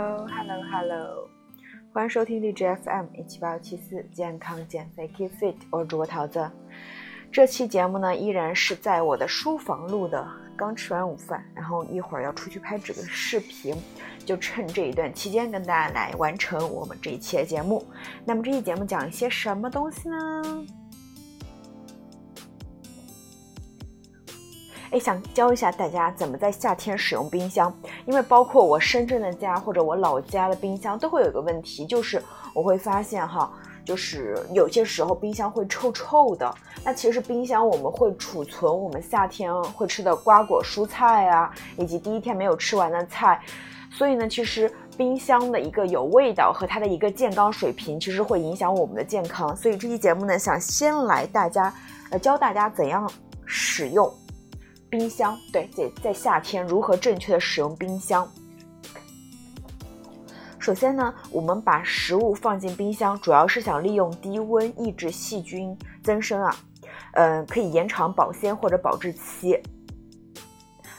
Hello，Hello，Hello，欢迎收听荔枝 FM 一七八七四健康减肥 Keep Fit，我是主播桃子。这期节目呢，依然是在我的书房录的，刚吃完午饭，然后一会儿要出去拍这个视频，就趁这一段期间跟大家来完成我们这一期的节目。那么这期节目讲一些什么东西呢？哎，想教一下大家怎么在夏天使用冰箱，因为包括我深圳的家或者我老家的冰箱都会有一个问题，就是我会发现哈，就是有些时候冰箱会臭臭的。那其实冰箱我们会储存我们夏天会吃的瓜果蔬菜啊，以及第一天没有吃完的菜，所以呢，其实冰箱的一个有味道和它的一个健康水平，其实会影响我们的健康。所以这期节目呢，想先来大家呃教大家怎样使用。冰箱对，在在夏天如何正确的使用冰箱？首先呢，我们把食物放进冰箱，主要是想利用低温抑制细菌增生啊，嗯，可以延长保鲜或者保质期。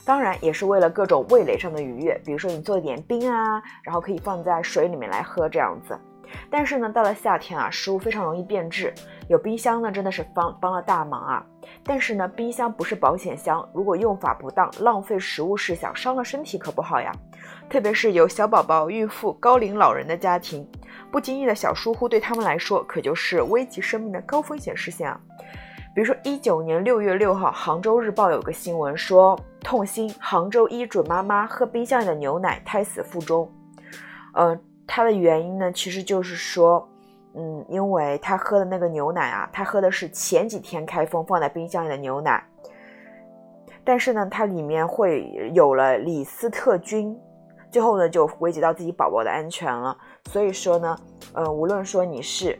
当然也是为了各种味蕾上的愉悦，比如说你做一点冰啊，然后可以放在水里面来喝这样子。但是呢，到了夏天啊，食物非常容易变质，有冰箱呢真的是帮帮了大忙啊。但是呢，冰箱不是保险箱，如果用法不当，浪费食物是小，伤了身体可不好呀。特别是有小宝宝、孕妇、高龄老人的家庭，不经意的小疏忽对他们来说可就是危及生命的高风险事件啊。比如说，一九年六月六号，《杭州日报》有个新闻说，痛心，杭州一准妈妈喝冰箱里的牛奶，胎死腹中。呃。它的原因呢，其实就是说，嗯，因为他喝的那个牛奶啊，他喝的是前几天开封放在冰箱里的牛奶，但是呢，它里面会有了李斯特菌，最后呢就危及到自己宝宝的安全了。所以说呢，呃，无论说你是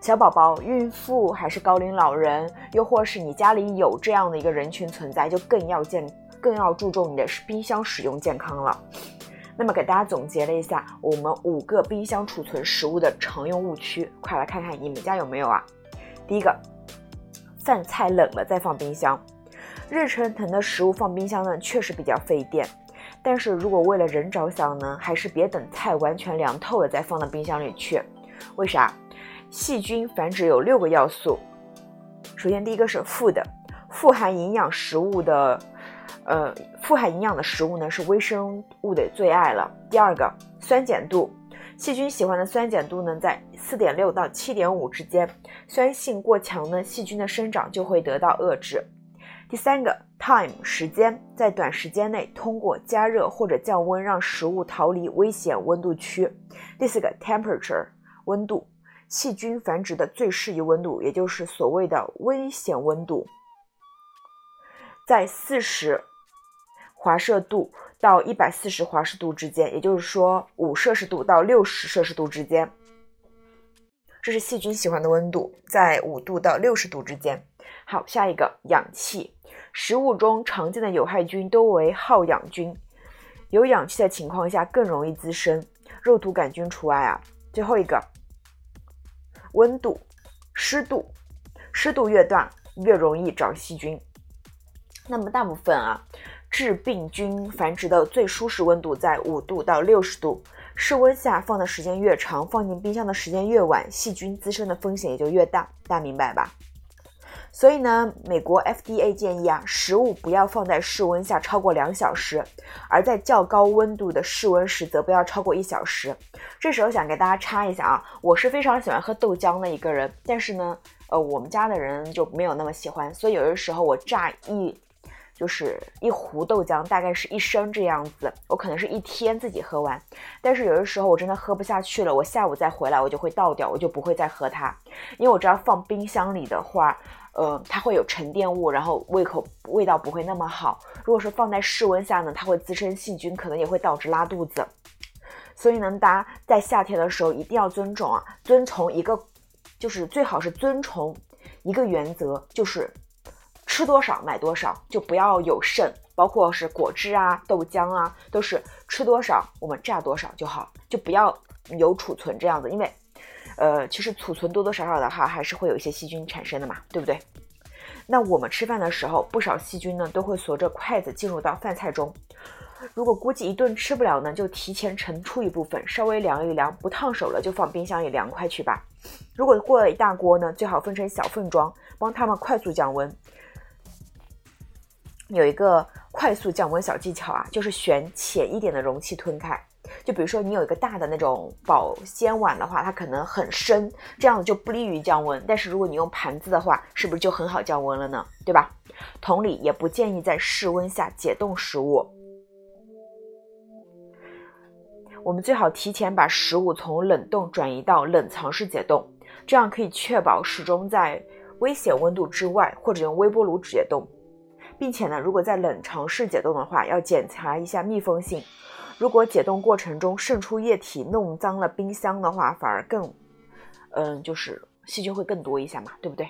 小宝宝、孕妇，还是高龄老人，又或是你家里有这样的一个人群存在，就更要健，更要注重你的冰箱使用健康了。那么给大家总结了一下我们五个冰箱储存食物的常用误区，快来看看你们家有没有啊？第一个，饭菜冷了再放冰箱，热腾腾的食物放冰箱呢，确实比较费电。但是如果为了人着想呢，还是别等菜完全凉透了再放到冰箱里去。为啥？细菌繁殖有六个要素。首先第一个是 food，富含营养食物的。呃，富含营养的食物呢是微生物的最爱了。第二个，酸碱度，细菌喜欢的酸碱度呢在四点六到七点五之间，酸性过强呢，细菌的生长就会得到遏制。第三个，time 时间，在短时间内通过加热或者降温让食物逃离危险温度区。第四个，temperature 温度，细菌繁殖的最适宜温度，也就是所谓的危险温度，在四十。华氏度到一百四十华氏度之间，也就是说五摄氏度到六十摄氏度之间，这是细菌喜欢的温度，在五度到六十度之间。好，下一个氧气，食物中常见的有害菌都为好氧菌，有氧气的情况下更容易滋生，肉毒杆菌除外啊。最后一个温度，湿度，湿度越大越容易长细菌。那么大部分啊。致病菌繁殖的最舒适温度在五度到六十度，室温下放的时间越长，放进冰箱的时间越晚，细菌滋生的风险也就越大，大家明白吧？所以呢，美国 FDA 建议啊，食物不要放在室温下超过两小时，而在较高温度的室温时则不要超过一小时。这时候想给大家插一下啊，我是非常喜欢喝豆浆的一个人，但是呢，呃，我们家的人就没有那么喜欢，所以有的时候我榨一。就是一壶豆浆，大概是一升这样子，我可能是一天自己喝完，但是有的时候我真的喝不下去了，我下午再回来我就会倒掉，我就不会再喝它，因为我知道放冰箱里的话，呃，它会有沉淀物，然后胃口味道不会那么好。如果说放在室温下呢，它会滋生细菌，可能也会导致拉肚子。所以呢，大家在夏天的时候一定要尊重啊，遵从一个，就是最好是遵从一个原则，就是。吃多少买多少，就不要有剩，包括是果汁啊、豆浆啊，都是吃多少我们榨多少就好，就不要有储存这样子，因为，呃，其实储存多多少少的话，还是会有一些细菌产生的嘛，对不对？那我们吃饭的时候，不少细菌呢都会随着筷子进入到饭菜中，如果估计一顿吃不了呢，就提前盛出一部分，稍微凉一凉，不烫手了就放冰箱里凉快去吧。如果过了一大锅呢，最好分成小份装，帮它们快速降温。有一个快速降温小技巧啊，就是选浅一点的容器吞开。就比如说你有一个大的那种保鲜碗的话，它可能很深，这样就不利于降温。但是如果你用盘子的话，是不是就很好降温了呢？对吧？同理，也不建议在室温下解冻食物。我们最好提前把食物从冷冻转移到冷藏室解冻，这样可以确保始终在危险温度之外，或者用微波炉解冻。并且呢，如果在冷藏室解冻的话，要检查一下密封性。如果解冻过程中渗出液体弄脏了冰箱的话，反而更，嗯，就是细菌会更多一下嘛，对不对？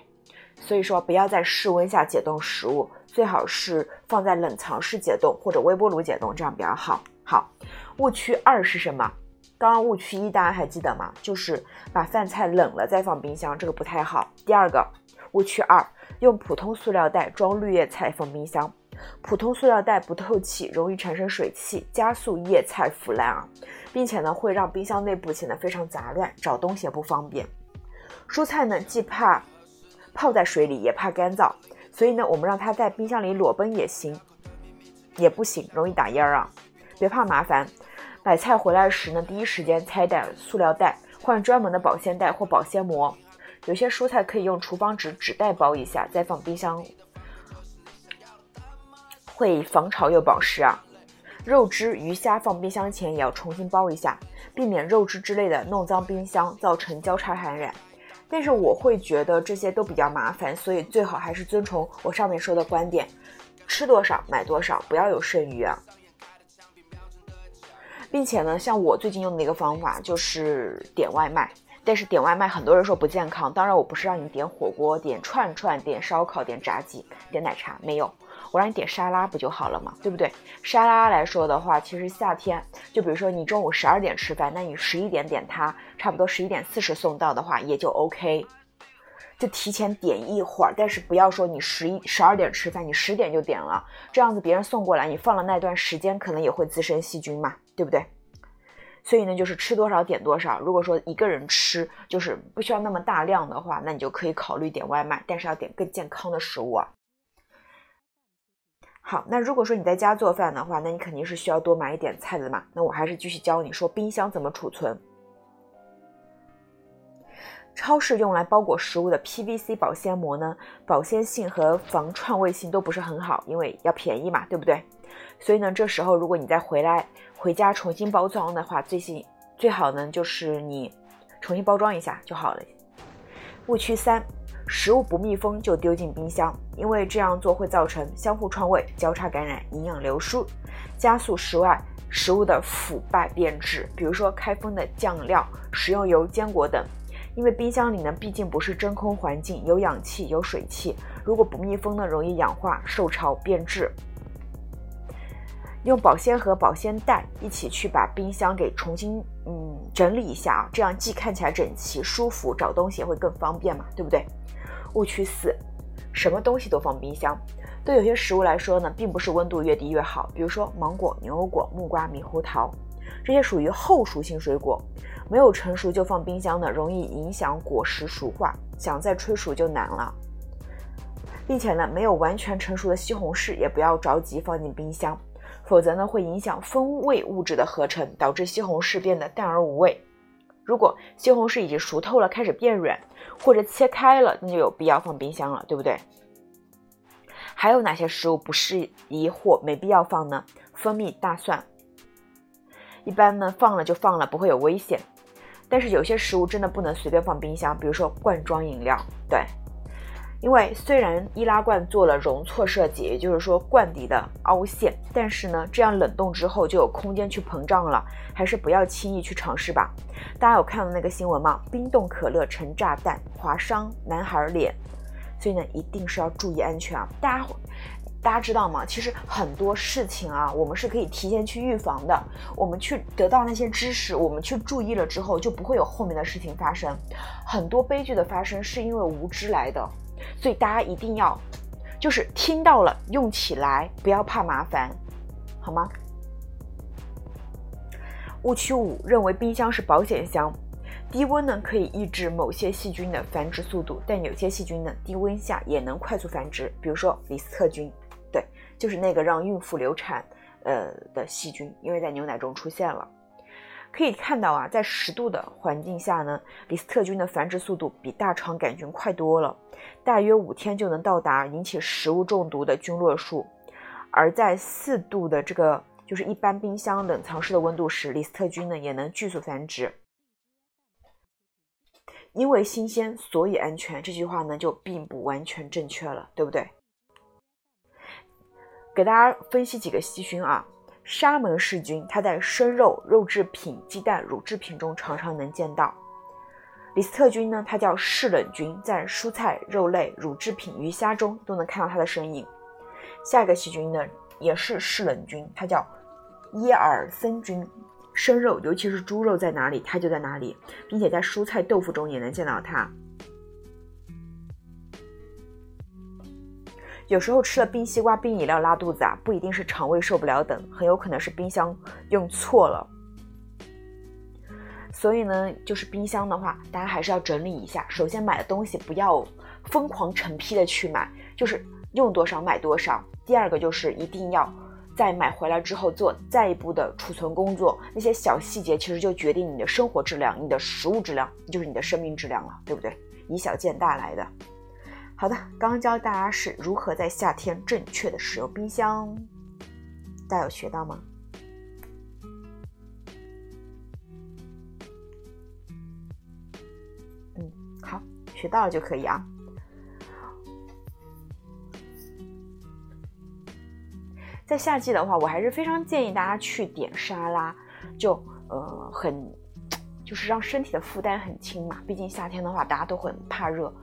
所以说，不要在室温下解冻食物，最好是放在冷藏室解冻或者微波炉解冻，这样比较好。好，误区二是什么？刚刚误区一大家还记得吗？就是把饭菜冷了再放冰箱，这个不太好。第二个误区二。用普通塑料袋装绿叶菜放冰箱，普通塑料袋不透气，容易产生水汽，加速叶菜腐烂啊，并且呢会让冰箱内部显得非常杂乱，找东西也不方便。蔬菜呢既怕泡在水里，也怕干燥，所以呢我们让它在冰箱里裸奔也行，也不行，容易打烟啊。别怕麻烦，买菜回来时呢第一时间拆袋塑料袋，换专门的保鲜袋或保鲜膜。有些蔬菜可以用厨房纸纸袋包一下，再放冰箱，会防潮又保湿啊。肉汁、鱼虾放冰箱前也要重新包一下，避免肉汁之类的弄脏冰箱，造成交叉感染。但是我会觉得这些都比较麻烦，所以最好还是遵从我上面说的观点，吃多少买多少，不要有剩余啊。并且呢，像我最近用的一个方法就是点外卖。但是点外卖，很多人说不健康。当然，我不是让你点火锅、点串串、点烧烤、点炸鸡、点奶茶，没有，我让你点沙拉不就好了嘛，对不对？沙拉来说的话，其实夏天，就比如说你中午十二点吃饭，那你十一点点它，差不多十一点四十送到的话，也就 OK，就提前点一会儿。但是不要说你十一十二点吃饭，你十点就点了，这样子别人送过来，你放了那段时间，可能也会滋生细菌嘛，对不对？所以呢，就是吃多少点多少。如果说一个人吃就是不需要那么大量的话，那你就可以考虑点外卖，但是要点更健康的食物啊。好，那如果说你在家做饭的话，那你肯定是需要多买一点菜的嘛。那我还是继续教你说冰箱怎么储存。超市用来包裹食物的 PVC 保鲜膜呢，保鲜性和防串味性都不是很好，因为要便宜嘛，对不对？所以呢，这时候如果你再回来回家重新包装的话，最新最好呢就是你重新包装一下就好了。误区三：食物不密封就丢进冰箱，因为这样做会造成相互串味、交叉感染、营养流失，加速食外食物的腐败变质。比如说开封的酱料、食用油、坚果等。因为冰箱里呢，毕竟不是真空环境，有氧气，有水汽，如果不密封呢，容易氧化、受潮、变质。用保鲜盒、保鲜袋一起去把冰箱给重新嗯整理一下啊，这样既看起来整齐、舒服，找东西也会更方便嘛，对不对？误区四，什么东西都放冰箱，对有些食物来说呢，并不是温度越低越好，比如说芒果、牛油果、木瓜、猕猴桃。这些属于后熟性水果，没有成熟就放冰箱的，容易影响果实熟化，想再催熟就难了。并且呢，没有完全成熟的西红柿也不要着急放进冰箱，否则呢会影响风味物质的合成，导致西红柿变得淡而无味。如果西红柿已经熟透了，开始变软或者切开了，那就有必要放冰箱了，对不对？还有哪些食物不适宜或没必要放呢？蜂蜜、大蒜。一般呢，放了就放了，不会有危险。但是有些食物真的不能随便放冰箱，比如说罐装饮料。对，因为虽然易拉罐做了容错设计，也就是说罐底的凹陷，但是呢，这样冷冻之后就有空间去膨胀了，还是不要轻易去尝试吧。大家有看到那个新闻吗？冰冻可乐成炸弹，划伤男孩脸。所以呢，一定是要注意安全啊！大家。大家知道吗？其实很多事情啊，我们是可以提前去预防的。我们去得到那些知识，我们去注意了之后，就不会有后面的事情发生。很多悲剧的发生是因为无知来的，所以大家一定要，就是听到了用起来，不要怕麻烦，好吗？误区五，认为冰箱是保险箱。低温呢可以抑制某些细菌的繁殖速度，但有些细菌呢低温下也能快速繁殖，比如说李斯特菌，对，就是那个让孕妇流产呃的细菌，因为在牛奶中出现了。可以看到啊，在十度的环境下呢，李斯特菌的繁殖速度比大肠杆菌快多了，大约五天就能到达引起食物中毒的菌落数，而在四度的这个就是一般冰箱冷藏室的温度时，李斯特菌呢也能迅速繁殖。因为新鲜，所以安全。这句话呢，就并不完全正确了，对不对？给大家分析几个细菌啊，沙门氏菌，它在生肉、肉制品、鸡蛋、乳制品中常常能见到。李斯特菌呢，它叫嗜冷菌，在蔬菜、肉类、乳制品、鱼虾中都能看到它的身影。下一个细菌呢，也是嗜冷菌，它叫耶尔森菌。生肉，尤其是猪肉在哪里，它就在哪里，并且在蔬菜、豆腐中也能见到它。有时候吃了冰西瓜、冰饮料拉肚子啊，不一定是肠胃受不了等，很有可能是冰箱用错了。所以呢，就是冰箱的话，大家还是要整理一下。首先买的东西不要疯狂成批的去买，就是用多少买多少。第二个就是一定要。在买回来之后做再一步的储存工作，那些小细节其实就决定你的生活质量、你的食物质量，就是你的生命质量了，对不对？以小见大来的。好的，刚刚教大家是如何在夏天正确的使用冰箱，大家有学到吗？嗯，好，学到了就可以啊。在夏季的话，我还是非常建议大家去点沙拉，就呃很，就是让身体的负担很轻嘛。毕竟夏天的话，大家都很怕热。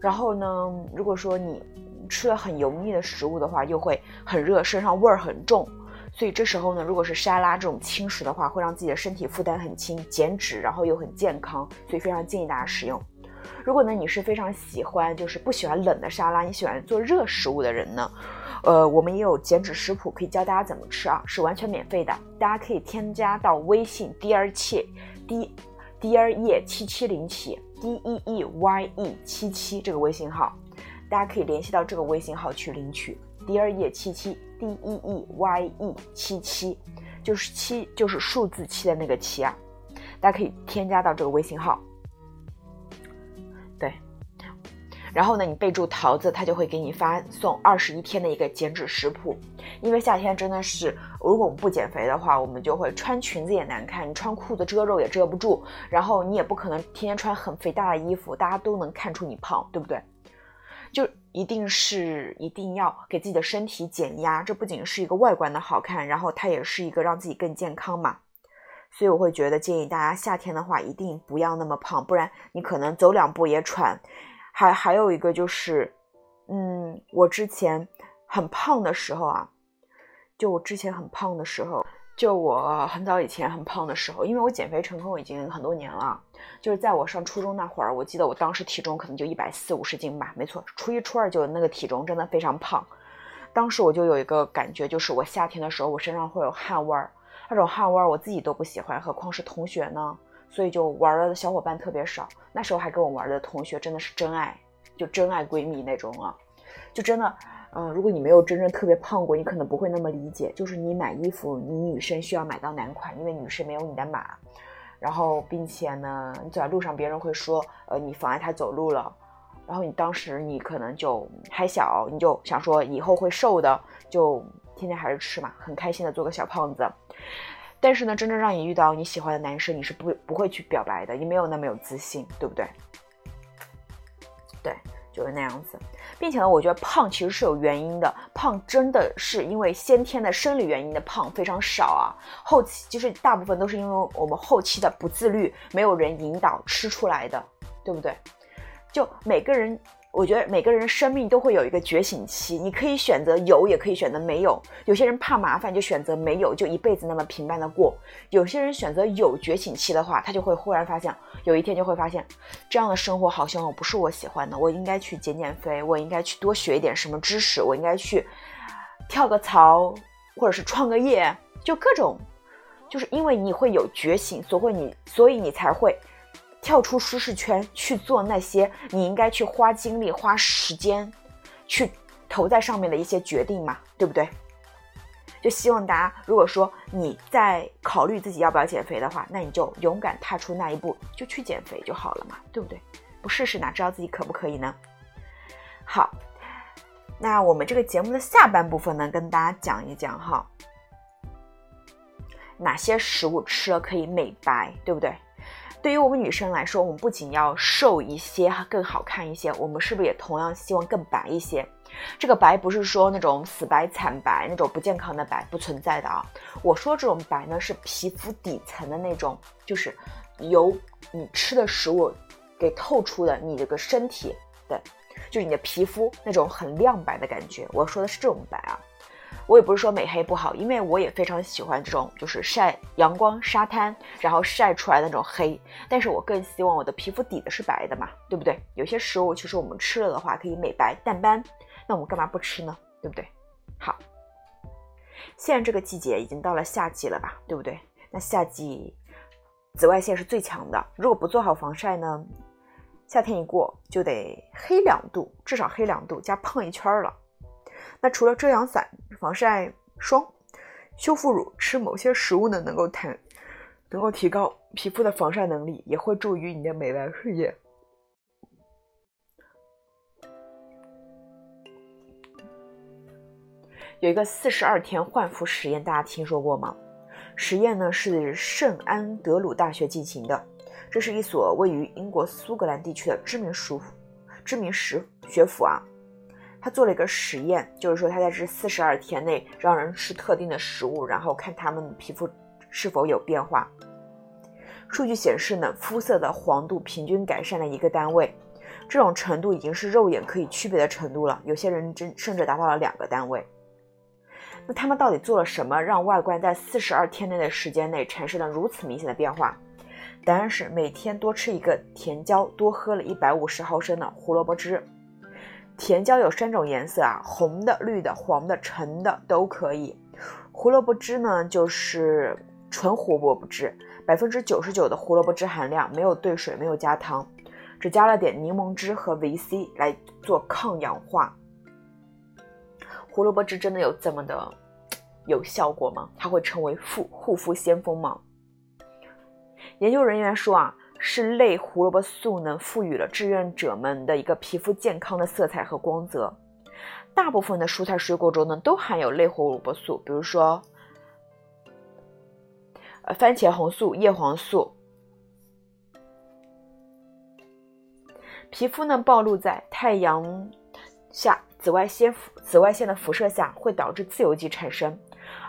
然后呢，如果说你吃了很油腻的食物的话，又会很热，身上味儿很重。所以这时候呢，如果是沙拉这种轻食的话，会让自己的身体负担很轻，减脂，然后又很健康。所以非常建议大家使用。如果呢你是非常喜欢，就是不喜欢冷的沙拉，你喜欢做热食物的人呢？呃，我们也有减脂食谱可以教大家怎么吃啊，是完全免费的。大家可以添加到微信 dear 切 d dear 叶七七零起 d e e y e 七七这个微信号，大家可以联系到这个微信号去领取第二页七七 d e e y e 七七，就是七就是数字七的那个七啊，大家可以添加到这个微信号。对。然后呢，你备注桃子，他就会给你发送二十一天的一个减脂食谱。因为夏天真的是，如果我们不减肥的话，我们就会穿裙子也难看，你穿裤子遮肉也遮不住，然后你也不可能天天穿很肥大的衣服，大家都能看出你胖，对不对？就一定是一定要给自己的身体减压，这不仅是一个外观的好看，然后它也是一个让自己更健康嘛。所以我会觉得建议大家夏天的话一定不要那么胖，不然你可能走两步也喘。还还有一个就是，嗯，我之前很胖的时候啊，就我之前很胖的时候，就我很早以前很胖的时候，因为我减肥成功已经很多年了，就是在我上初中那会儿，我记得我当时体重可能就一百四五十斤吧，没错，初一初二就那个体重真的非常胖。当时我就有一个感觉，就是我夏天的时候我身上会有汗味儿，那种汗味儿我自己都不喜欢，何况是同学呢？所以就玩的小伙伴特别少，那时候还跟我玩的同学真的是真爱，就真爱闺蜜那种啊，就真的，嗯，如果你没有真正特别胖过，你可能不会那么理解。就是你买衣服，你女生需要买到男款，因为女生没有你的码，然后并且呢，你走在路上，别人会说，呃，你妨碍他走路了，然后你当时你可能就还小，你就想说以后会瘦的，就天天还是吃嘛，很开心的做个小胖子。但是呢，真正让你遇到你喜欢的男生，你是不不会去表白的，你没有那么有自信，对不对？对，就是那样子。并且呢，我觉得胖其实是有原因的，胖真的是因为先天的生理原因的胖非常少啊，后期就是大部分都是因为我们后期的不自律，没有人引导吃出来的，对不对？就每个人。我觉得每个人生命都会有一个觉醒期，你可以选择有，也可以选择没有。有些人怕麻烦，就选择没有，就一辈子那么平淡的过。有些人选择有觉醒期的话，他就会忽然发现，有一天就会发现，这样的生活好像不是我喜欢的，我应该去减减肥，我应该去多学一点什么知识，我应该去跳个槽，或者是创个业，就各种就是因为你会有觉醒，所会你，所以你才会跳出舒适圈去做那些你应该去花精力、花时间去投在上面的一些决定嘛，对不对？就希望大家，如果说你在考虑自己要不要减肥的话，那你就勇敢踏出那一步，就去减肥就好了嘛，对不对？不试试哪知道自己可不可以呢？好，那我们这个节目的下半部分呢，跟大家讲一讲哈，哪些食物吃了可以美白，对不对？对于我们女生来说，我们不仅要瘦一些，更好看一些，我们是不是也同样希望更白一些？这个白不是说那种死白惨白那种不健康的白不存在的啊，我说这种白呢是皮肤底层的那种，就是由你吃的食物给透出的你这个身体的，就是你的皮肤那种很亮白的感觉。我说的是这种白啊，我也不是说美黑不好，因为我也非常喜欢这种就是晒阳光沙滩然后晒出来的那种黑，但是我更希望我的皮肤底子是白的嘛，对不对？有些食物其实我们吃了的话可以美白淡斑。那我们干嘛不吃呢？对不对？好，现在这个季节已经到了夏季了吧？对不对？那夏季紫外线是最强的，如果不做好防晒呢，夏天一过就得黑两度，至少黑两度加胖一圈了。那除了遮阳伞、防晒霜、修复乳，吃某些食物呢，能够提能够提高皮肤的防晒能力，也会助于你的美白事业。有一个四十二天焕肤实验，大家听说过吗？实验呢是圣安德鲁大学进行的，这是一所位于英国苏格兰地区的知名书知名实学府啊。他做了一个实验，就是说他在这四十二天内让人吃特定的食物，然后看他们皮肤是否有变化。数据显示呢，肤色的黄度平均改善了一个单位，这种程度已经是肉眼可以区别的程度了。有些人真甚至达到了两个单位。那他们到底做了什么，让外观在四十二天内的时间内产生了如此明显的变化？答案是每天多吃一个甜椒，多喝了一百五十毫升的胡萝卜汁。甜椒有三种颜色啊，红的、绿的、黄的、橙的都可以。胡萝卜汁呢，就是纯胡萝卜汁，百分之九十九的胡萝卜汁含量，没有兑水，没有加糖，只加了点柠檬汁和维 C 来做抗氧化。胡萝卜汁真的有这么的有效果吗？它会成为护护肤先锋吗？研究人员说啊，是类胡萝卜素呢赋予了志愿者们的一个皮肤健康的色彩和光泽。大部分的蔬菜水果中呢都含有类胡萝卜素，比如说呃番茄红素、叶黄素。皮肤呢暴露在太阳下。紫外线紫外线的辐射下会导致自由基产生，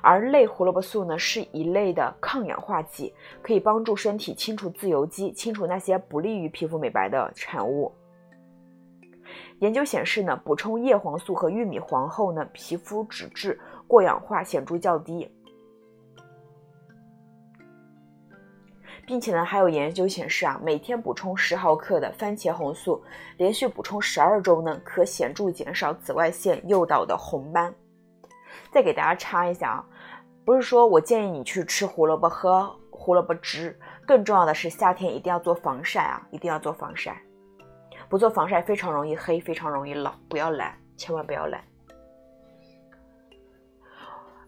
而类胡萝卜素呢是一类的抗氧化剂，可以帮助身体清除自由基，清除那些不利于皮肤美白的产物。研究显示呢，补充叶黄素和玉米黄后呢，皮肤脂质过氧化显著较低。并且呢，还有研究显示啊，每天补充十毫克的番茄红素，连续补充十二周呢，可显著减少紫外线诱导的红斑。再给大家插一下啊，不是说我建议你去吃胡萝卜、喝胡萝卜汁，更重要的是夏天一定要做防晒啊，一定要做防晒，不做防晒非常容易黑，非常容易老，不要懒，千万不要懒。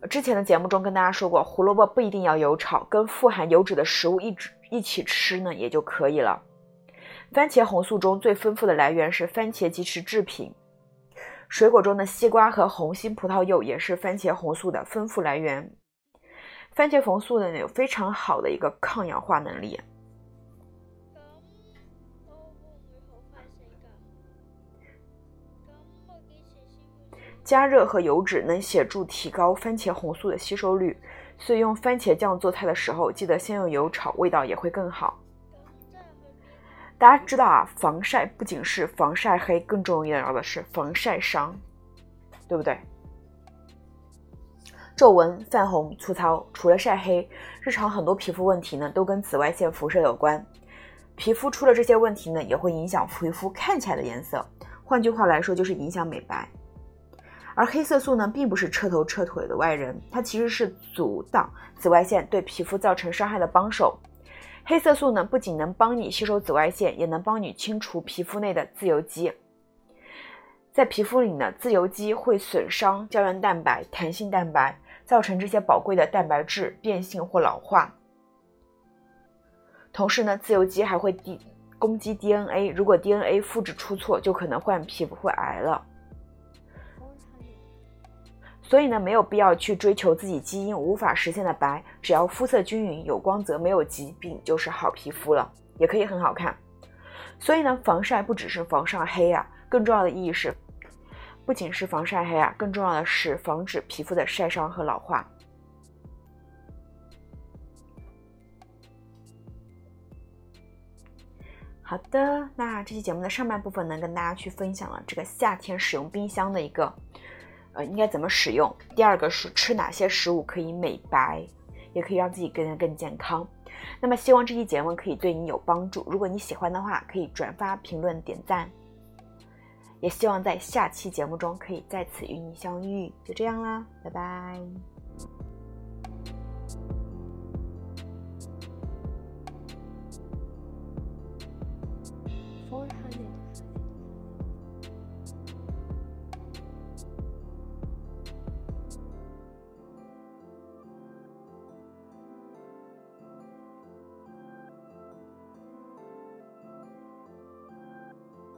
之前的节目中跟大家说过，胡萝卜不一定要油炒，跟富含油脂的食物一一起吃呢也就可以了。番茄红素中最丰富的来源是番茄及其制品，水果中的西瓜和红心葡萄柚也是番茄红素的丰富来源。番茄红素呢有非常好的一个抗氧化能力。加热和油脂能显著提高番茄红素的吸收率，所以用番茄酱做菜的时候，记得先用油炒，味道也会更好。大家知道啊，防晒不仅是防晒黑，更重要的是防晒伤，对不对？皱纹、泛红、粗糙，除了晒黑，日常很多皮肤问题呢，都跟紫外线辐射有关。皮肤出了这些问题呢，也会影响皮肤看起来的颜色。换句话来说，就是影响美白。而黑色素呢，并不是彻头彻腿的外人，它其实是阻挡紫外线对皮肤造成伤害的帮手。黑色素呢，不仅能帮你吸收紫外线，也能帮你清除皮肤内的自由基。在皮肤里呢，自由基会损伤胶原蛋白、弹性蛋白，造成这些宝贵的蛋白质变性或老化。同时呢，自由基还会 D 攻击 DNA，如果 DNA 复制出错，就可能患皮肤癌了。所以呢，没有必要去追求自己基因无法实现的白，只要肤色均匀、有光泽、没有疾病，就是好皮肤了，也可以很好看。所以呢，防晒不只是防晒黑啊，更重要的意义是，不仅是防晒黑啊，更重要的是防止皮肤的晒伤和老化。好的，那这期节目的上半部分呢，跟大家去分享了这个夏天使用冰箱的一个。呃，应该怎么使用？第二个是吃哪些食物可以美白，也可以让自己变得更健康。那么，希望这期节目可以对你有帮助。如果你喜欢的话，可以转发、评论、点赞。也希望在下期节目中可以再次与你相遇。就这样啦，拜拜。